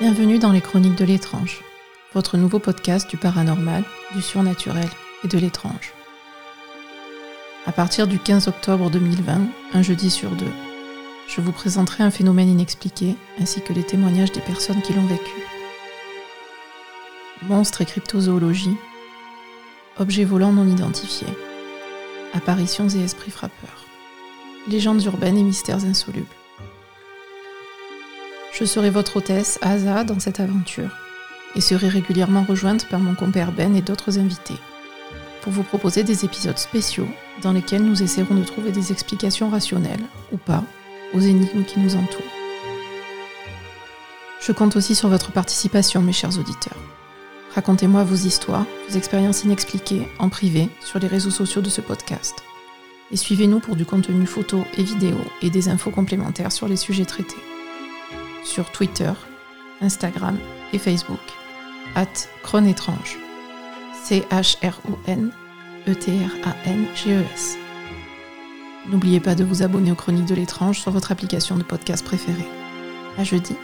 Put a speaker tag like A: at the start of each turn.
A: Bienvenue dans les Chroniques de l'étrange, votre nouveau podcast du paranormal, du surnaturel et de l'étrange. À partir du 15 octobre 2020, un jeudi sur deux, je vous présenterai un phénomène inexpliqué ainsi que les témoignages des personnes qui l'ont vécu. Monstres et cryptozoologie, objets volants non identifiés, apparitions et esprits frappeurs, légendes urbaines et mystères insolubles. Je serai votre hôtesse, Asa, dans cette aventure, et serai régulièrement rejointe par mon compère Ben et d'autres invités, pour vous proposer des épisodes spéciaux dans lesquels nous essaierons de trouver des explications rationnelles, ou pas, aux énigmes qui nous entourent. Je compte aussi sur votre participation, mes chers auditeurs. Racontez-moi vos histoires, vos expériences inexpliquées en privé sur les réseaux sociaux de ce podcast. Et suivez-nous pour du contenu photo et vidéo et des infos complémentaires sur les sujets traités sur Twitter, Instagram et Facebook, at Chronétrange. C-H-R-O-N-E-T-R-A-N-G-E-S. N'oubliez pas de vous abonner aux Chroniques de l'étrange sur votre application de podcast préférée. À jeudi.